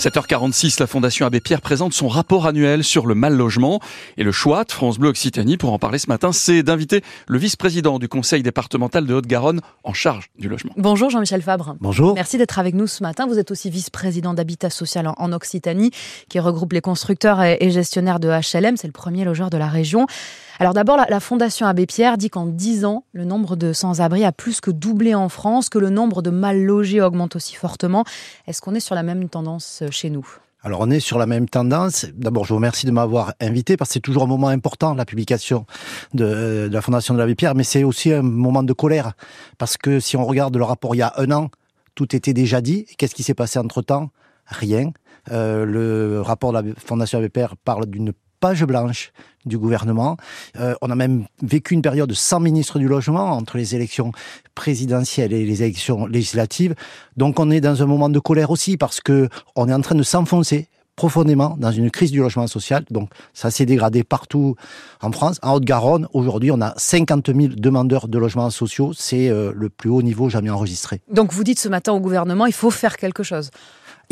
7h46, la Fondation Abbé Pierre présente son rapport annuel sur le mal logement. Et le choix de France Bleu Occitanie pour en parler ce matin, c'est d'inviter le vice-président du conseil départemental de Haute-Garonne en charge du logement. Bonjour Jean-Michel Fabre. Bonjour. Merci d'être avec nous ce matin. Vous êtes aussi vice-président d'Habitat Social en Occitanie, qui regroupe les constructeurs et gestionnaires de HLM. C'est le premier logeur de la région. Alors d'abord, la, Fondation Abbé Pierre dit qu'en 10 ans, le nombre de sans-abri a plus que doublé en France, que le nombre de mal logés augmente aussi fortement. Est-ce qu'on est sur la même tendance chez nous? Alors on est sur la même tendance. D'abord, je vous remercie de m'avoir invité parce que c'est toujours un moment important la publication de, la Fondation de l'Abbé Pierre, mais c'est aussi un moment de colère parce que si on regarde le rapport il y a un an, tout était déjà dit. Qu'est-ce qui s'est passé entre temps Rien. Euh, le rapport de la Fondation Abbé Pierre parle d'une page blanche du gouvernement. Euh, on a même vécu une période sans ministre du logement entre les élections présidentielles et les élections législatives. Donc on est dans un moment de colère aussi parce que on est en train de s'enfoncer profondément dans une crise du logement social. Donc ça s'est dégradé partout en France. En Haute-Garonne, aujourd'hui, on a 50 000 demandeurs de logements sociaux. C'est euh, le plus haut niveau jamais enregistré. Donc vous dites ce matin au gouvernement, il faut faire quelque chose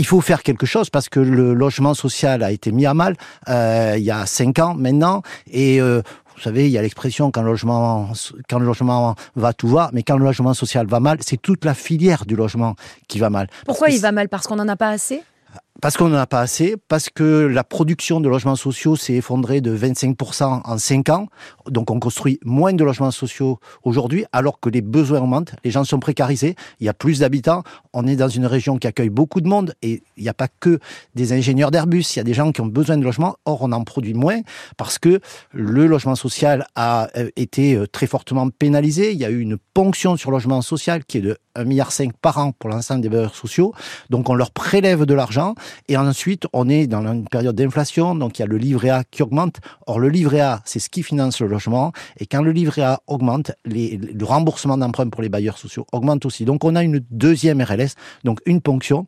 il faut faire quelque chose parce que le logement social a été mis à mal euh, il y a cinq ans maintenant et euh, vous savez, il y a l'expression quand le logement, quand le logement va, tout va, mais quand le logement social va mal, c'est toute la filière du logement qui va mal. Pourquoi il va mal? Parce qu'on n'en a pas assez? Parce qu'on n'en a pas assez, parce que la production de logements sociaux s'est effondrée de 25% en 5 ans. Donc on construit moins de logements sociaux aujourd'hui, alors que les besoins augmentent, les gens sont précarisés, il y a plus d'habitants, on est dans une région qui accueille beaucoup de monde, et il n'y a pas que des ingénieurs d'Airbus, il y a des gens qui ont besoin de logements, or on en produit moins, parce que le logement social a euh, été euh, très fortement pénalisé, il y a eu une ponction sur le logement social qui est de 1,5 milliard par an pour l'ensemble des bailleurs sociaux, donc on leur prélève de l'argent, et ensuite, on est dans une période d'inflation, donc il y a le livret A qui augmente. Or, le livret A, c'est ce qui finance le logement. Et quand le livret A augmente, le remboursement d'emprunt pour les bailleurs sociaux augmente aussi. Donc, on a une deuxième RLS, donc une ponction.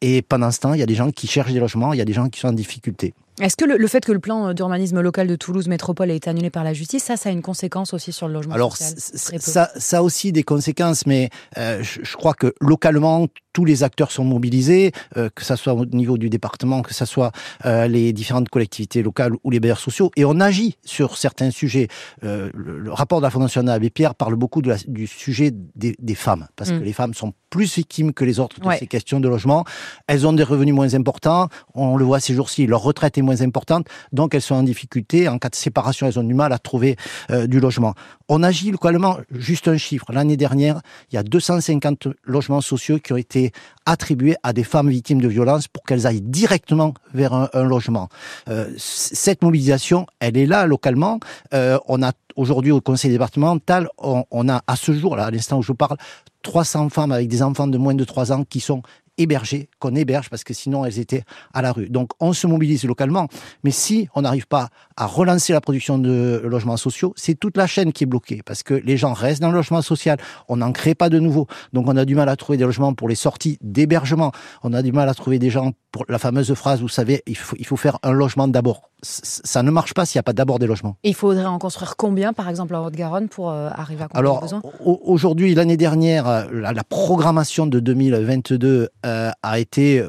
Et pendant ce temps, il y a des gens qui cherchent des logements, il y a des gens qui sont en difficulté. Est-ce que le, fait que le plan d'urbanisme local de Toulouse Métropole ait été annulé par la justice, ça, ça a une conséquence aussi sur le logement Alors, social ça, ça a aussi des conséquences, mais euh, je, crois que localement, tous les acteurs sont mobilisés, euh, que ce soit au niveau du département, que ce soit euh, les différentes collectivités locales ou les bailleurs sociaux, et on agit sur certains sujets. Le, le, rapport de la Fondation Abbé Pierre parle beaucoup de la, du sujet des, des, femmes, parce que mm. les femmes sont plus victimes que les autres de ces questions de logement. Elles ont des revenus moins importants, on le voit ces jours-ci, leur retraite est moins importante, donc elles sont en difficulté. En cas de séparation, elles ont du mal à trouver euh, du logement. On agit localement, juste un chiffre. L'année dernière, il y a 250 logements sociaux qui ont été attribués à des femmes victimes de violences pour qu'elles aillent directement vers un, logement. Euh, cette mobilisation, elle est là localement. Euh, on a aujourd'hui au conseil départemental, on, on a à ce jour, là, à l'instant où je parle, 300 femmes avec des enfants de moins de 3 ans qui sont hébergées, qu'on héberge parce que sinon elles étaient à la rue. Donc on se mobilise localement, mais si on n'arrive pas à relancer la production de logements sociaux, c'est toute la chaîne qui est bloquée parce que les gens restent dans le logement social, on n'en crée pas de nouveaux. Donc on a du mal à trouver des logements pour les sorties d'hébergement, on a du mal à trouver des gens pour la fameuse phrase, vous savez, il faut, il faut faire un logement d'abord. Ça ne marche pas s'il n'y a pas d'abord des logements. il faudrait en construire combien, par exemple, en Haute-Garonne, pour euh, arriver à combler Alors, besoins aujourd'hui, l'année dernière, euh, la, la, programmation de 2022 euh, a été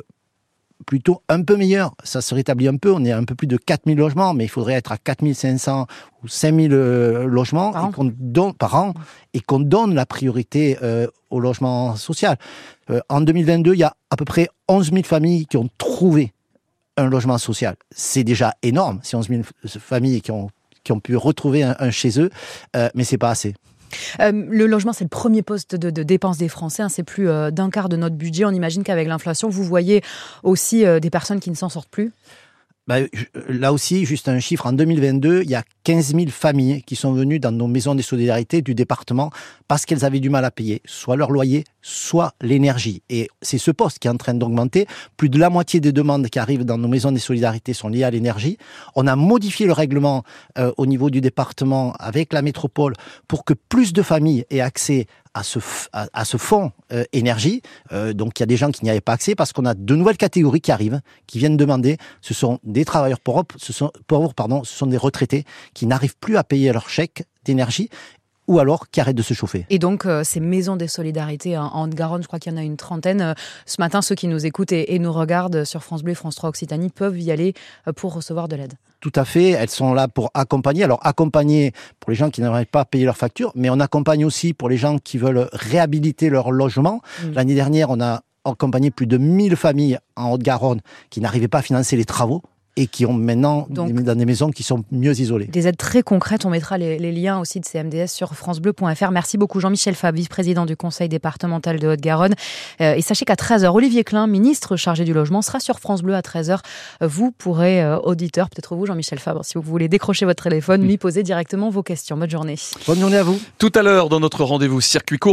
plutôt un peu meilleure. Ça se rétablit un peu. On est à un peu plus de 4000 logements, mais il faudrait être à 4500 ou 5000 logements par an, et donne, par an et qu'on donne la priorité au logement social. en 2022, il y a à peu près 11 000 familles qui ont trouvé un logement social. C'est déjà énorme, c'est 11 000 familles qui ont, qui ont pu retrouver un, chez eux, euh, mais c'est pas assez. Euh, le logement, c'est le premier poste de, dépenses des Français. Hein. c'est plus euh, d'un quart de notre budget. On imagine qu'avec l'inflation, vous voyez aussi des personnes qui ne s'en sortent plus? Bah, là aussi, juste un chiffre, en 2022, il y a 15 000 familles qui sont venues dans nos maisons des solidarités du département parce qu'elles avaient du mal à payer soit leur loyer, soit l'énergie. Et c'est ce poste qui est en train d'augmenter. Plus de la moitié des demandes qui arrivent dans nos maisons des solidarités sont liées à l'énergie. On a modifié le règlement euh, au niveau du département avec la métropole pour que plus de familles aient accès à ce, à, ce fonds euh, énergie. Euh, donc il y a des gens qui n'y avaient pas accès parce qu'on a de nouvelles catégories qui arrivent, qui viennent demander. Ce sont des travailleurs pauvres, ce sont, pauvres, pardon, ce sont des retraités qui n'arrivent plus à payer leur chèque d'énergie ou alors qui arrêtent de se chauffer. Et donc, euh, ces maisons des solidarités en, Haute-Garonne, je crois qu'il y en a une trentaine. Euh, ce matin, ceux qui nous écoutent et, nous regardent sur France Bleu et France 3 Occitanie peuvent y aller euh, pour recevoir de l'aide. Tout à fait, elles sont là pour accompagner. Alors accompagner pour les gens qui n'arrivent pas à payer leurs factures, mais on accompagne aussi pour les gens qui veulent réhabiliter leur logement. Mmh. L'année dernière, on a accompagné plus de 1000 familles en Haute-Garonne qui n'arrivaient pas à financer les travaux et qui ont maintenant dans des maisons qui sont mieux isolées. Des aides très concrètes, on mettra les, liens aussi de CMDS sur francebleu.fr. Merci beaucoup Jean-Michel Fab, vice-président du conseil départemental de Haute-Garonne. Euh, et sachez qu'à 13h, Olivier Klein, ministre chargé du logement, sera sur France Bleu à 13h. Vous pourrez, euh, auditeur, peut-être vous Jean-Michel Fabre, si vous voulez décrocher votre téléphone, lui poser directement vos questions. Bonne journée. Bonne journée à vous. Tout à l'heure, dans notre rendez-vous circuit court,